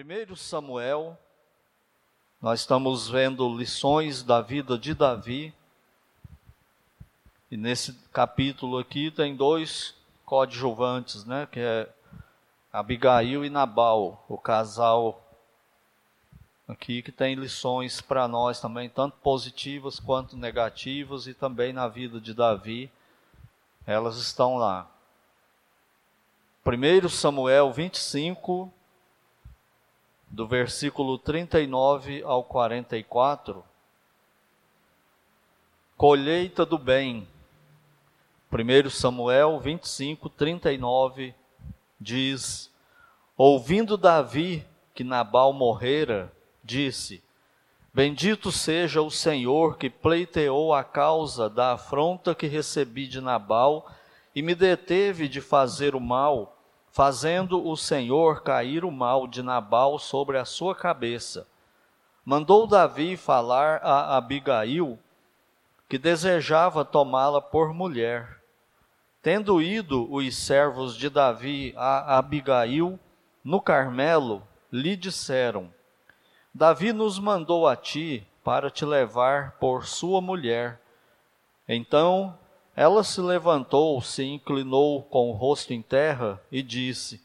1 Samuel, nós estamos vendo lições da vida de Davi. E nesse capítulo aqui tem dois coadjuvantes, né, que é Abigail e Nabal, o casal aqui que tem lições para nós também, tanto positivas quanto negativas e também na vida de Davi. Elas estão lá. 1 Samuel 25 do versículo 39 ao 44, colheita do bem. 1 Samuel 25, 39 diz: Ouvindo Davi que Nabal morrera, disse: Bendito seja o Senhor que pleiteou a causa da afronta que recebi de Nabal e me deteve de fazer o mal fazendo o Senhor cair o mal de Nabal sobre a sua cabeça. Mandou Davi falar a Abigail, que desejava tomá-la por mulher. Tendo ido os servos de Davi a Abigail no Carmelo, lhe disseram: Davi nos mandou a ti para te levar por sua mulher. Então ela se levantou, se inclinou com o rosto em terra e disse: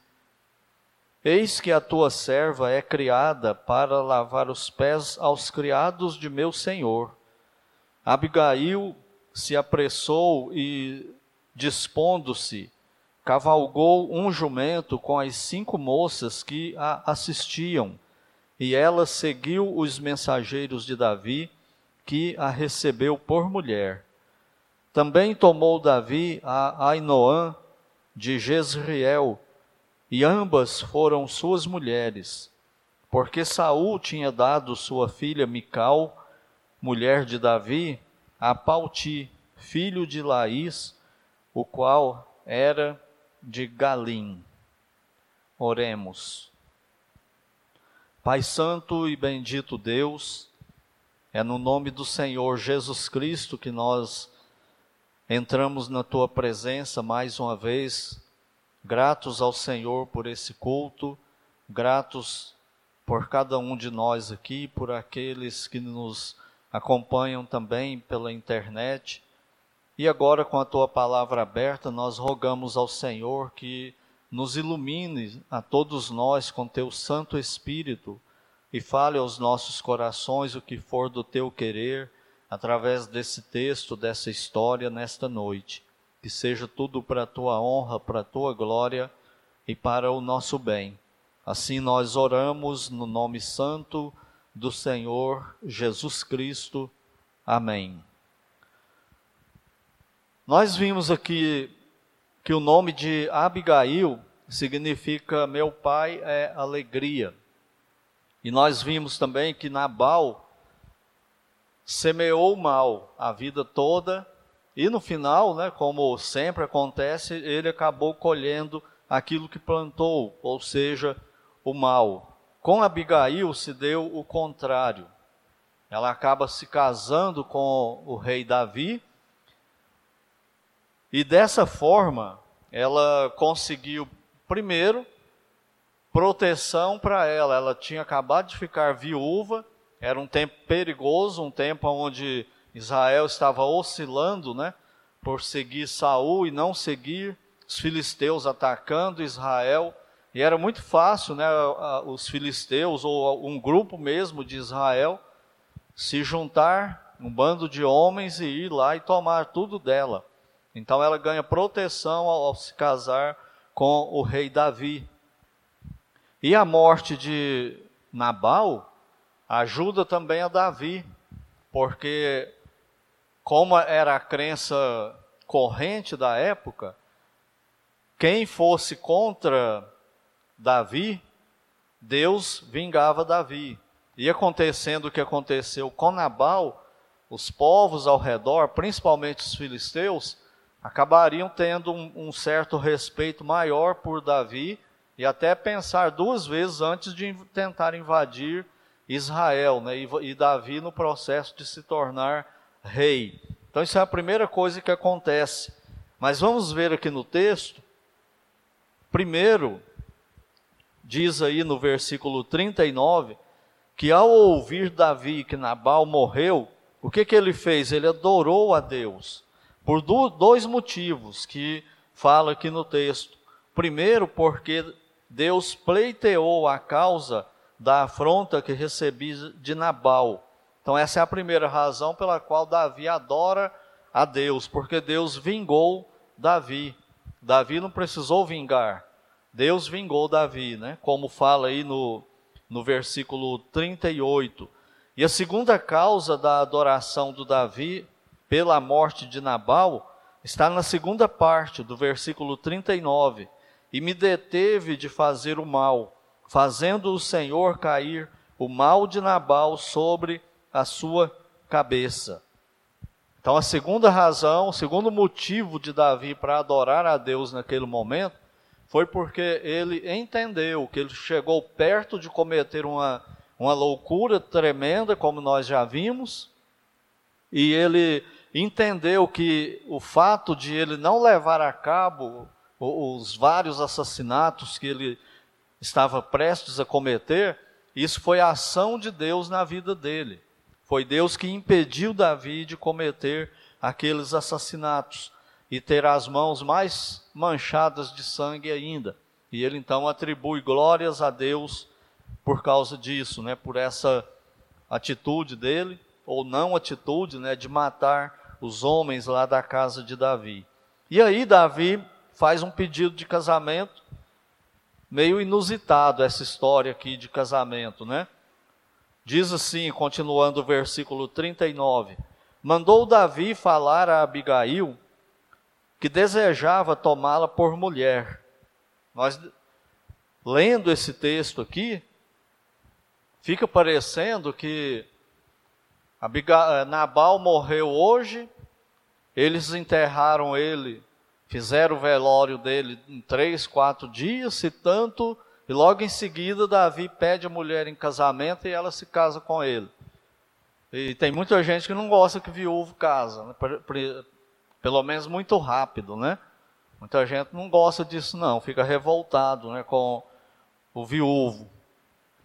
Eis que a tua serva é criada para lavar os pés aos criados de meu senhor. Abigail se apressou e, dispondo-se, cavalgou um jumento com as cinco moças que a assistiam, e ela seguiu os mensageiros de Davi, que a recebeu por mulher. Também tomou Davi a Ainoã de Jezreel, e ambas foram suas mulheres, porque Saul tinha dado sua filha Mical, mulher de Davi, a Pauti, filho de Laís, o qual era de Galim. Oremos. Pai Santo e bendito Deus, é no nome do Senhor Jesus Cristo que nós Entramos na tua presença mais uma vez, gratos ao Senhor por esse culto, gratos por cada um de nós aqui, por aqueles que nos acompanham também pela internet. E agora, com a tua palavra aberta, nós rogamos ao Senhor que nos ilumine a todos nós com teu Santo Espírito e fale aos nossos corações o que for do teu querer através desse texto, dessa história nesta noite. Que seja tudo para a tua honra, para a tua glória e para o nosso bem. Assim nós oramos no nome santo do Senhor Jesus Cristo. Amém. Nós vimos aqui que o nome de Abigail significa meu pai é alegria. E nós vimos também que Nabal semeou mal a vida toda e no final, né, como sempre acontece, ele acabou colhendo aquilo que plantou, ou seja, o mal. Com Abigail se deu o contrário. Ela acaba se casando com o rei Davi e dessa forma ela conseguiu primeiro proteção para ela. Ela tinha acabado de ficar viúva era um tempo perigoso, um tempo onde Israel estava oscilando, né, por seguir Saul e não seguir os filisteus atacando Israel. E era muito fácil, né, os filisteus ou um grupo mesmo de Israel se juntar, um bando de homens e ir lá e tomar tudo dela. Então ela ganha proteção ao, ao se casar com o rei Davi. E a morte de Nabal ajuda também a Davi, porque como era a crença corrente da época, quem fosse contra Davi, Deus vingava Davi. E acontecendo o que aconteceu com Nabal, os povos ao redor, principalmente os filisteus, acabariam tendo um, um, certo respeito maior por Davi e até pensar duas vezes antes de tentar invadir Israel, né? E, Davi no processo de se tornar rei. Então, isso é a primeira coisa que acontece. Mas vamos ver aqui no texto, primeiro, diz aí no versículo 39 que ao ouvir Davi que Nabal morreu, o que, que ele fez? Ele adorou a Deus por dois motivos que fala aqui no texto. Primeiro, porque Deus pleiteou a causa da afronta que recebi de Nabal. Então, essa é a primeira razão pela qual Davi adora a Deus, porque Deus vingou Davi. Davi não precisou vingar, Deus vingou Davi, né? Como fala aí no, no versículo 38. E a segunda causa da adoração do Davi pela morte de Nabal está na segunda parte do versículo 39. E me deteve de fazer o mal, fazendo o Senhor cair o mal de Nabal sobre a sua cabeça. Então, a segunda razão, o segundo motivo de Davi para adorar a Deus naquele momento, foi porque ele entendeu que ele chegou perto de cometer uma, uma loucura tremenda, como nós já vimos, e ele entendeu que o fato de ele não levar a cabo os vários assassinatos que ele estava prestes a cometer, isso foi a ação de Deus na vida dele. Foi Deus que impediu Davi de cometer aqueles assassinatos e ter as mãos mais manchadas de sangue ainda. E ele então atribui glórias a Deus por causa disso, né, por essa atitude dele ou não atitude, né, de matar os homens lá da casa de Davi. E aí Davi faz um pedido de casamento meio inusitado essa história aqui de casamento, né? Diz assim, continuando o versículo 39: Mandou Davi falar a Abigail que desejava tomá-la por mulher. Nós, lendo esse texto aqui, fica parecendo que Abigail, eh, Nabal morreu hoje, eles enterraram ele, fizeram o velório dele em três, quatro dias, se tanto e logo em seguida, Davi pede a mulher em casamento e ela se casa com ele. E tem muita gente que não gosta que viúvo casa, né? pelo menos muito rápido, né? Muita gente não gosta disso, não, fica revoltado né, com o viúvo.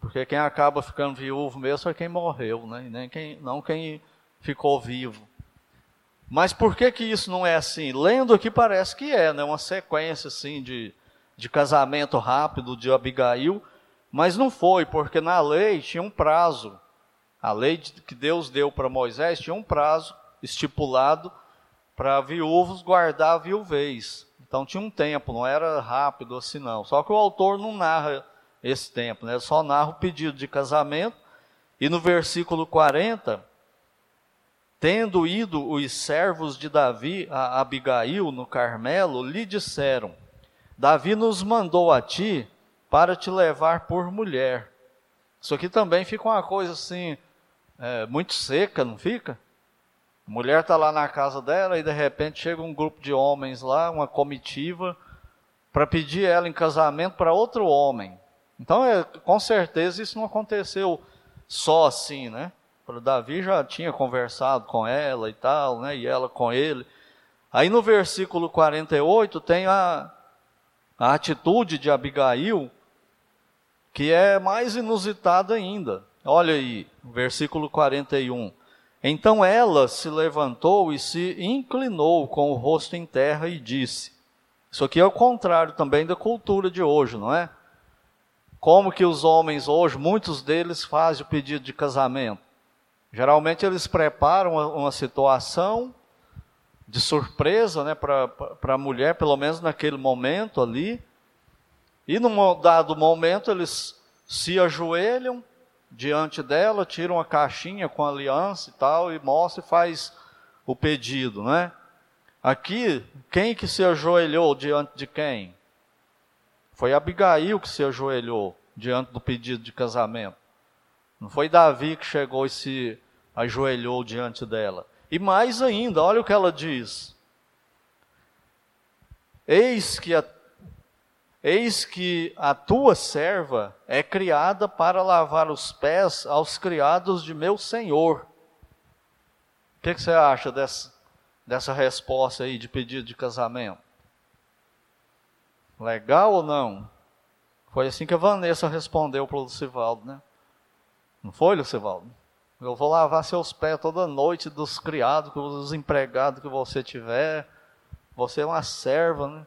Porque quem acaba ficando viúvo mesmo é quem morreu, né? Nem quem, não quem ficou vivo. Mas por que que isso não é assim? Lendo aqui parece que é, né? Uma sequência assim de de casamento rápido de Abigail, mas não foi, porque na lei tinha um prazo. A lei que Deus deu para Moisés tinha um prazo estipulado para viúvos guardar a viuvez. Então tinha um tempo, não era rápido assim não. Só que o autor não narra esse tempo, né? só narra o pedido de casamento. E no versículo 40, tendo ido os servos de Davi a Abigail no Carmelo, lhe disseram: Davi nos mandou a ti para te levar por mulher. Isso aqui também fica uma coisa assim, é, muito seca, não fica? A mulher está lá na casa dela e de repente chega um grupo de homens lá, uma comitiva, para pedir ela em casamento para outro homem. Então, é, com certeza, isso não aconteceu só assim, né? O Davi já tinha conversado com ela e tal, né? E ela com ele. Aí no versículo 48 tem a, a atitude de Abigail, que é mais inusitada ainda. Olha aí, versículo 41. Então ela se levantou e se inclinou com o rosto em terra e disse: Isso aqui é o contrário também da cultura de hoje, não é? Como que os homens hoje, muitos deles fazem o pedido de casamento? Geralmente eles preparam uma, situação de surpresa né, para a mulher, pelo menos naquele momento ali. E num dado momento eles se ajoelham diante dela, tiram a caixinha com a aliança e tal, e mostra e faz o pedido, né? Aqui, quem que se ajoelhou diante de quem? Foi Abigail que se ajoelhou diante do pedido de casamento. Não foi Davi que chegou e se ajoelhou diante dela. E mais ainda, olha o que ela diz. Eis que a, eis que a tua serva é criada para lavar os pés aos criados de meu senhor. O que, que você acha dessa, dessa resposta aí de pedido de casamento? Legal ou não? Foi assim que a Vanessa respondeu para o Lucivaldo, né? Não foi, Lucivaldo? Eu vou lavar seus pés toda noite dos criados, dos empregados que você tiver. Você é uma serva, né?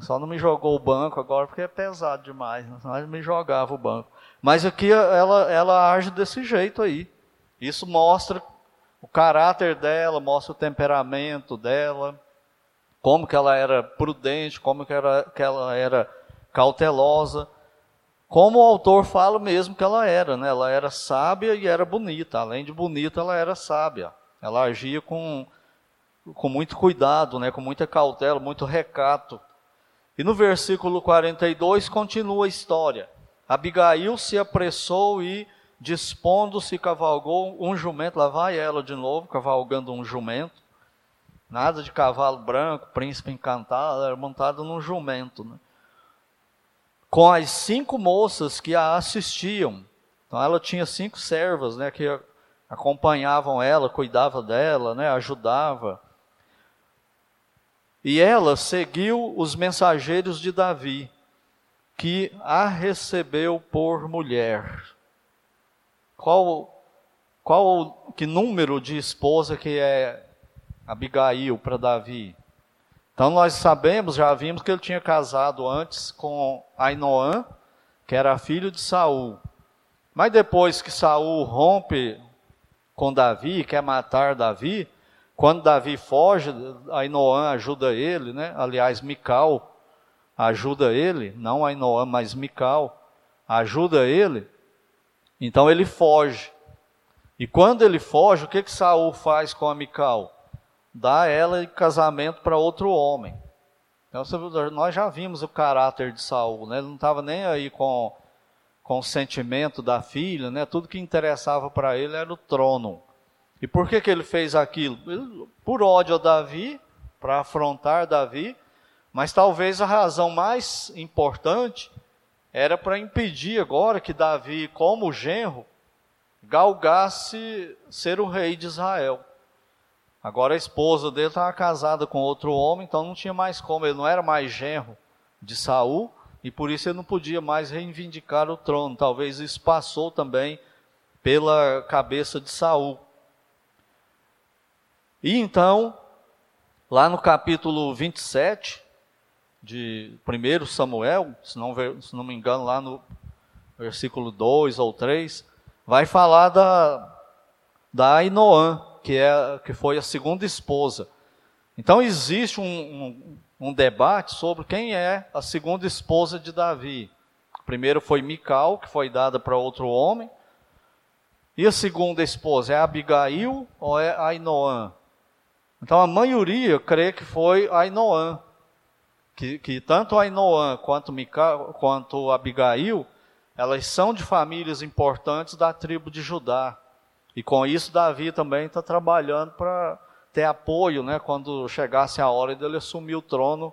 Só não me jogou o banco agora porque é pesado demais. Né? Mas me jogava o banco. Mas aqui ela, ela age desse jeito aí. Isso mostra o caráter dela, mostra o temperamento dela, como que ela era prudente, como que, era, que ela era cautelosa. Como o autor fala mesmo que ela era, né? Ela era sábia e era bonita. Além de bonita, ela era sábia. Ela agia com, com muito cuidado, né? com muita cautela, muito recato. E no versículo 42 continua a história. Abigail se apressou e, dispondo-se, cavalgou um jumento. Lá vai ela de novo, cavalgando um jumento. Nada de cavalo branco, príncipe encantado, era montada num jumento. Né? Com as cinco moças que a assistiam. Então ela tinha cinco servas né, que acompanhavam ela, cuidava dela, né, ajudava. E ela seguiu os mensageiros de Davi que a recebeu por mulher. Qual, qual que número de esposa que é Abigail para Davi? Então nós sabemos, já vimos que ele tinha casado antes com Ainoã, que era filho de Saul. Mas depois que Saul rompe com Davi, quer matar Davi, quando Davi foge, Ainoã ajuda ele, né? Aliás, Mical ajuda ele, não Ainoã, mas Mical, ajuda ele, então ele foge. E quando ele foge, o que que Saul faz com a Mical? Dá ela em casamento para outro homem. Então, nós já vimos o caráter de Saul, né? Ele não estava nem aí com, com o sentimento da filha, né? Tudo que interessava para ele era o trono. E por que, que ele fez aquilo? Por ódio a Davi, para afrontar Davi, mas talvez a razão mais importante era para impedir agora que Davi, como genro, galgasse ser o rei de Israel. Agora a esposa dele estava casada com outro homem, então não tinha mais como, ele não era mais genro de Saul, e por isso ele não podia mais reivindicar o trono. Talvez isso passou também pela cabeça de Saul. E então, lá no capítulo 27, de 1 Samuel, se não, se não me engano, lá no versículo 2 ou 3, vai falar da, da Ainoã, que, é, que foi a segunda esposa. Então existe um, um, um debate sobre quem é a segunda esposa de Davi. Primeiro foi Mical, que foi dada para outro homem. E a segunda esposa é Abigail ou é Ainoã? Então a maioria crê que foi Ainoã que, que tanto Ainoã quanto, quanto Abigail, elas são de famílias importantes da tribo de Judá. E com isso Davi também está trabalhando para ter apoio, né, quando chegasse a hora dele assumir o trono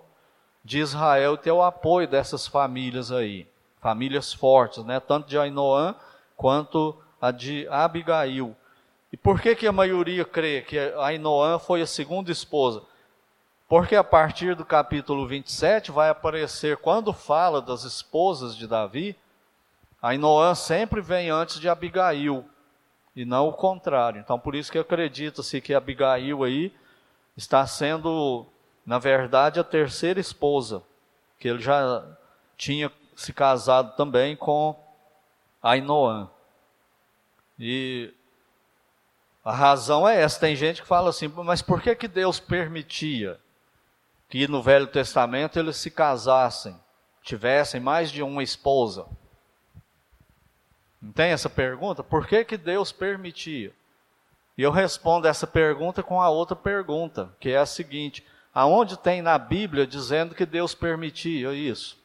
de Israel e ter o apoio dessas famílias aí, famílias fortes, né, tanto de Ainoã quanto a de Abigail. E por que, que a maioria crê que Ainoã foi a segunda esposa? Porque a partir do capítulo 27 vai aparecer, quando fala das esposas de Davi, Ainoã sempre vem antes de Abigail, e não o contrário. Então, por isso que acredita-se que Abigail aí está sendo, na verdade, a terceira esposa, que ele já tinha se casado também com Ainoã. E a razão é essa. Tem gente que fala assim, mas por que, que Deus permitia? que no Velho Testamento eles se casassem, tivessem mais de uma esposa. Tem essa pergunta? Por que, que Deus permitia? E eu respondo essa pergunta com a outra pergunta, que é a seguinte: aonde tem na Bíblia dizendo que Deus permitia isso?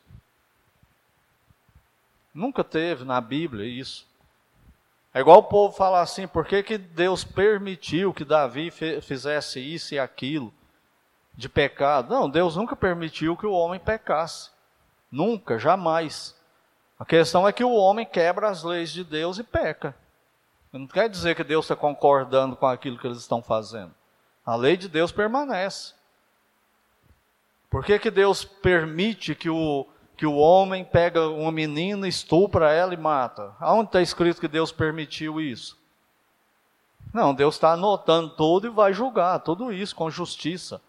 Nunca teve na Bíblia isso. É igual o povo falar assim: por que, que Deus permitiu que Davi fizesse isso e aquilo? de pecado. Não, Deus nunca permitiu que o homem pecasse. Nunca, jamais. A questão é que o homem quebra as leis de Deus e peca. Não quer dizer que Deus está concordando com aquilo que eles estão fazendo. A lei de Deus permanece. Por que, que Deus permite que, o, que o homem pega uma menina, estupra ela e mata. Aonde está escrito que Deus permitiu isso? Não, Deus está anotando tudo e vai julgar tudo isso com justiça.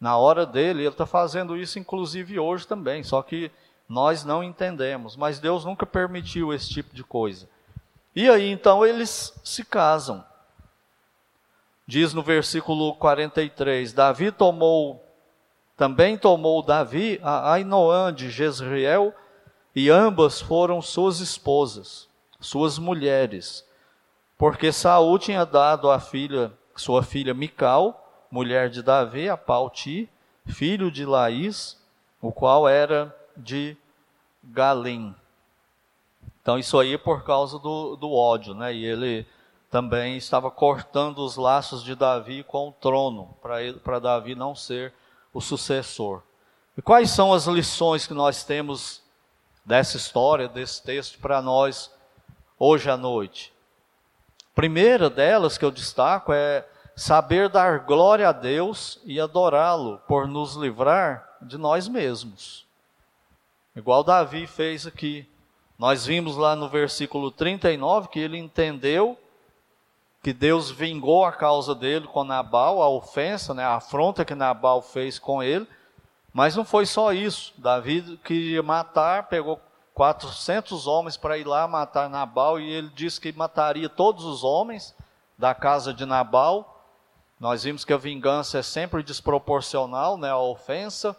Na hora dele, ele está fazendo isso inclusive hoje também, só que nós não entendemos. Mas Deus nunca permitiu esse tipo de coisa. E aí então eles se casam. Diz no versículo 43: Davi tomou, também tomou Davi a Ainoã de Jezreel, e ambas foram suas esposas, suas mulheres, porque Saul tinha dado a filha, sua filha Mical, mulher de Davi, a Pauti, filho de Laís, o qual era de Galim. Então isso aí é por causa do, do ódio, né? E ele também estava cortando os laços de Davi com o trono, para Davi não ser o sucessor. E quais são as lições que nós temos dessa história, desse texto para nós hoje à noite? Primeira delas que eu destaco é saber dar glória a Deus e adorá-lo por nos livrar de nós mesmos. Igual Davi fez aqui. Nós vimos lá no versículo 39 que ele entendeu que Deus vingou a causa dele com Nabal, a ofensa, né, a afronta que Nabal fez com ele. Mas não foi só isso. Davi queria matar, pegou 400 homens para ir lá matar Nabal e ele disse que mataria todos os homens da casa de Nabal. Nós vimos que a vingança é sempre desproporcional, né, a ofensa.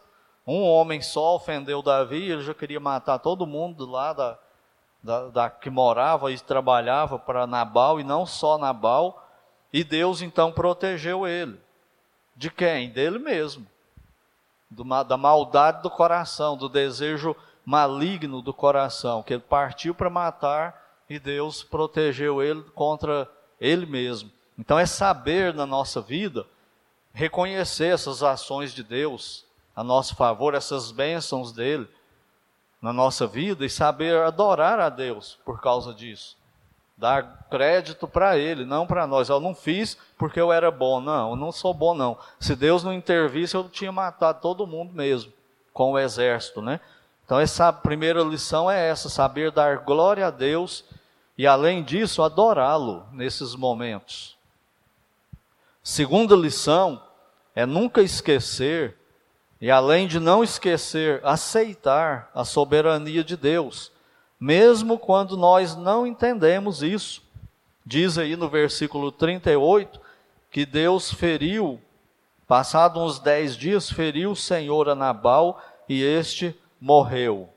Um homem só ofendeu Davi, ele já queria matar todo mundo lá da, da, da que morava e trabalhava para Nabal, e não só Nabal, e Deus então protegeu ele. De quem? Dele mesmo. Do, da maldade do coração, do desejo maligno do coração, que ele partiu para matar e Deus protegeu ele contra ele mesmo. Então é saber na nossa vida reconhecer essas ações de Deus a nosso favor, essas bênçãos dele, na nossa vida e saber adorar a Deus por causa disso. Dar crédito para Ele, não para nós. Eu não fiz porque eu era bom. Não, eu não sou bom, não. Se Deus não intervisse, eu tinha matado todo mundo mesmo, com o exército, né? Então, essa primeira lição é essa: saber dar glória a Deus e, além disso, adorá-lo nesses momentos. Segunda lição é nunca esquecer e além de não esquecer, aceitar a soberania de Deus, mesmo quando nós não entendemos isso. Diz aí no versículo 38 que Deus feriu, passado uns dez dias, feriu o Senhor a Nabal e este morreu.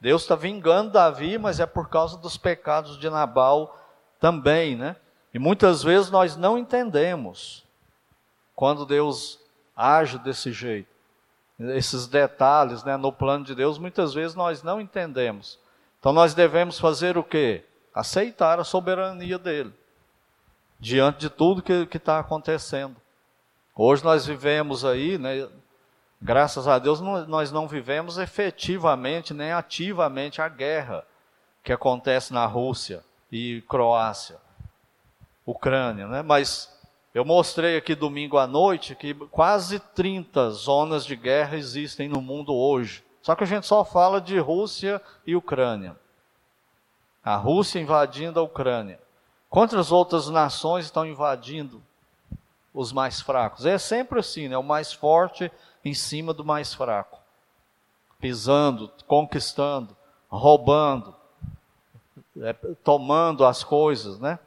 Deus está vingando Davi, mas é por causa dos pecados de Nabal também, né? E muitas vezes nós não entendemos quando Deus age desse jeito esses detalhes né, no plano de Deus, muitas vezes nós não entendemos. Então nós devemos fazer o quê? Aceitar a soberania dele, diante de tudo que está acontecendo. Hoje nós vivemos aí, né, graças a Deus, nós não vivemos efetivamente nem ativamente a guerra que acontece na Rússia e Croácia, Ucrânia, né? mas eu mostrei aqui domingo à noite que quase 30 zonas de guerra existem no mundo hoje. Só que a gente só fala de Rússia e Ucrânia. A Rússia invadindo a Ucrânia. Quantas outras nações estão invadindo os mais fracos? É sempre assim, né? O mais forte em cima do mais fraco. Pisando, conquistando, roubando, é, tomando as coisas, né?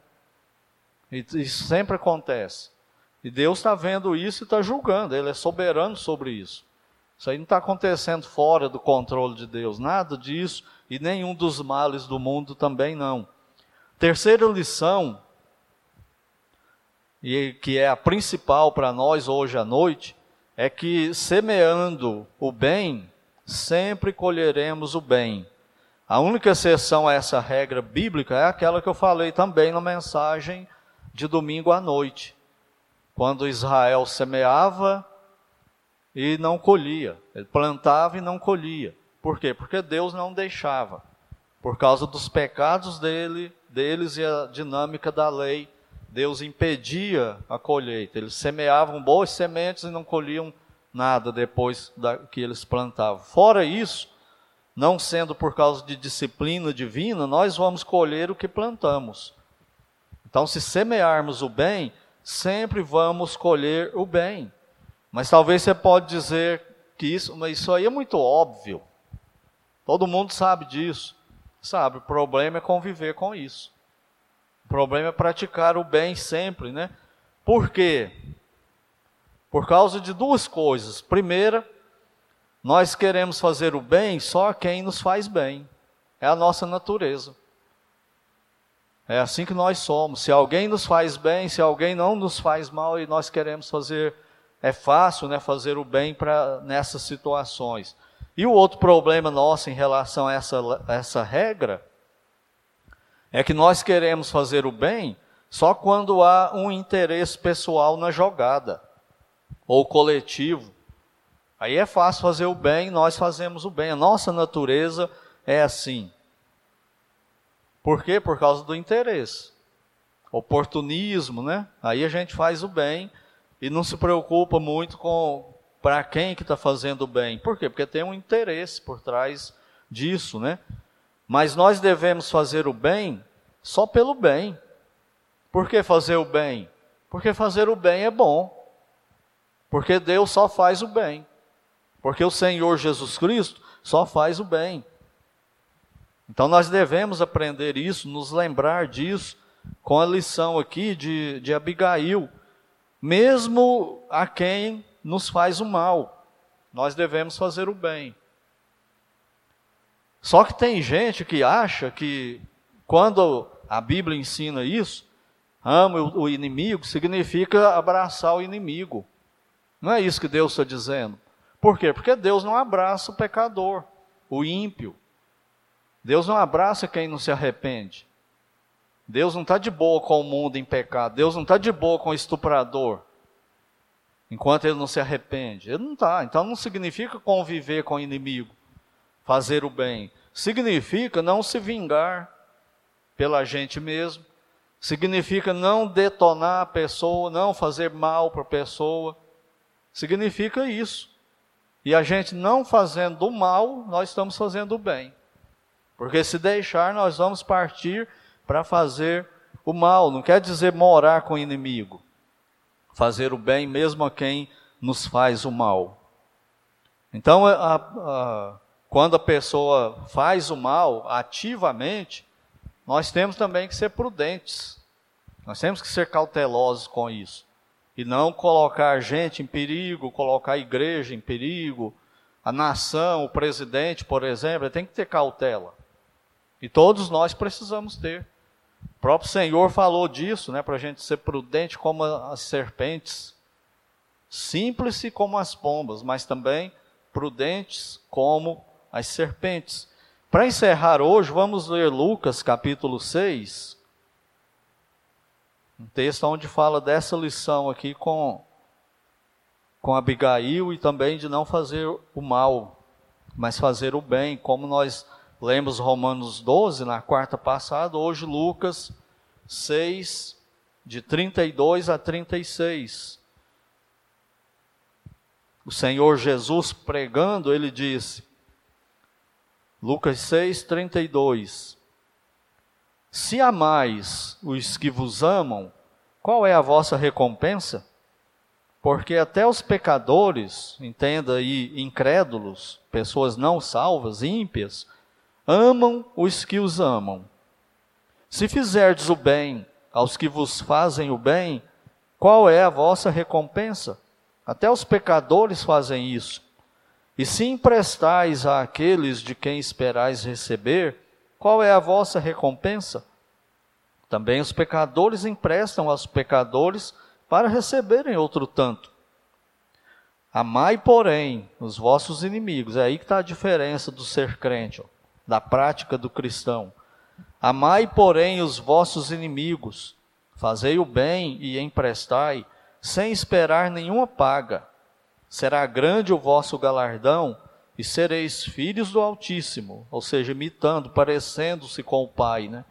Isso sempre acontece. E Deus está vendo isso e está julgando, Ele é soberano sobre isso. Isso aí não está acontecendo fora do controle de Deus, nada disso, e nenhum dos males do mundo também não. Terceira lição, e que é a principal para nós hoje à noite, é que semeando o bem, sempre colheremos o bem. A única exceção a essa regra bíblica é aquela que eu falei também na mensagem de domingo à noite, quando Israel semeava e não colhia, ele plantava e não colhia. Por quê? Porque Deus não deixava, por causa dos pecados dele, deles e a dinâmica da lei. Deus impedia a colheita. Eles semeavam boas sementes e não colhiam nada depois da, que eles plantavam. Fora isso, não sendo por causa de disciplina divina, nós vamos colher o que plantamos. Então, se semearmos o bem, sempre vamos colher o bem. Mas talvez você pode dizer que isso, mas isso aí é muito óbvio. Todo mundo sabe disso. Sabe, o problema é conviver com isso. O problema é praticar o bem sempre, né? Por quê? Por causa de duas coisas. Primeira, nós queremos fazer o bem só quem nos faz bem. É a nossa natureza. É assim que nós somos. Se alguém nos faz bem, se alguém não nos faz mal e nós queremos fazer, é fácil, né, fazer o bem para nessas situações. E o outro problema nosso em relação a essa, essa regra é que nós queremos fazer o bem só quando há um interesse pessoal na jogada ou coletivo. Aí é fácil fazer o bem, nós fazemos o bem. A nossa natureza é assim. Por quê? Por causa do interesse. Oportunismo, né? Aí a gente faz o bem e não se preocupa muito com para quem que está fazendo o bem. Por quê? Porque tem um interesse por trás disso, né? Mas nós devemos fazer o bem só pelo bem. Por que fazer o bem? Porque fazer o bem é bom. Porque Deus só faz o bem. Porque o Senhor Jesus Cristo só faz o bem. Então nós devemos aprender isso, nos lembrar disso, com a lição aqui de, de Abigail. Mesmo a quem nos faz o mal, nós devemos fazer o bem. Só que tem gente que acha que quando a Bíblia ensina isso, ama o inimigo, significa abraçar o inimigo. Não é isso que Deus está dizendo. Por quê? Porque Deus não abraça o pecador, o ímpio. Deus não abraça quem não se arrepende. Deus não está de boa com o mundo em pecado. Deus não está de boa com o estuprador. Enquanto ele não se arrepende. Ele não está. Então não significa conviver com o inimigo, fazer o bem. Significa não se vingar pela gente mesmo. Significa não detonar a pessoa, não fazer mal para a pessoa. Significa isso. E a gente não fazendo o mal, nós estamos fazendo o bem. Porque se deixar, nós vamos partir para fazer o mal. Não quer dizer morar com o inimigo. Fazer o bem mesmo a quem nos faz o mal. Então, a, a, quando a pessoa faz o mal ativamente, nós temos também que ser prudentes. Nós temos que ser cautelosos com isso e não colocar gente em perigo, colocar a igreja em perigo, a nação, o presidente, por exemplo, tem que ter cautela. E todos nós precisamos ter. O próprio Senhor falou disso, né, para a gente ser prudente como as serpentes, simples como as pombas, mas também prudentes como as serpentes. Para encerrar hoje, vamos ler Lucas capítulo 6, um texto onde fala dessa lição aqui com, com Abigail e também de não fazer o mal, mas fazer o bem, como nós lemos Romanos 12 na quarta passada, hoje Lucas 6, de 32 a 36. O Senhor Jesus pregando, ele disse, Lucas 6, 32. Se amais os que vos amam, qual é a vossa recompensa? Porque até os pecadores, entenda aí, incrédulos, pessoas não salvas, ímpias, amam os que os amam. Se fizerdes o bem aos que vos fazem o bem, qual é a vossa recompensa? Até os pecadores fazem isso. E se emprestais àqueles de quem esperais receber, qual é a vossa recompensa? Também os pecadores emprestam aos pecadores para receberem outro tanto. Amai, porém, os vossos inimigos. É aí que está a diferença do ser crente, ó, da prática do cristão. Amai, porém, os vossos inimigos. Fazei o bem e emprestai, sem esperar nenhuma paga. Será grande o vosso galardão e sereis filhos do Altíssimo, ou seja, imitando, parecendo-se com o Pai, né?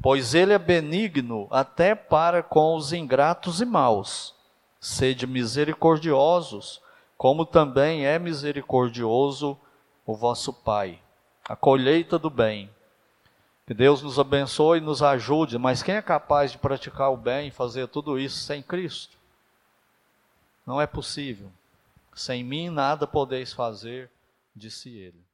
Pois ele é benigno até para com os ingratos e maus. Sede misericordiosos, como também é misericordioso o vosso Pai. A colheita do bem. Que Deus nos abençoe e nos ajude, mas quem é capaz de praticar o bem e fazer tudo isso sem Cristo? Não é possível. Sem mim nada podeis fazer, disse ele.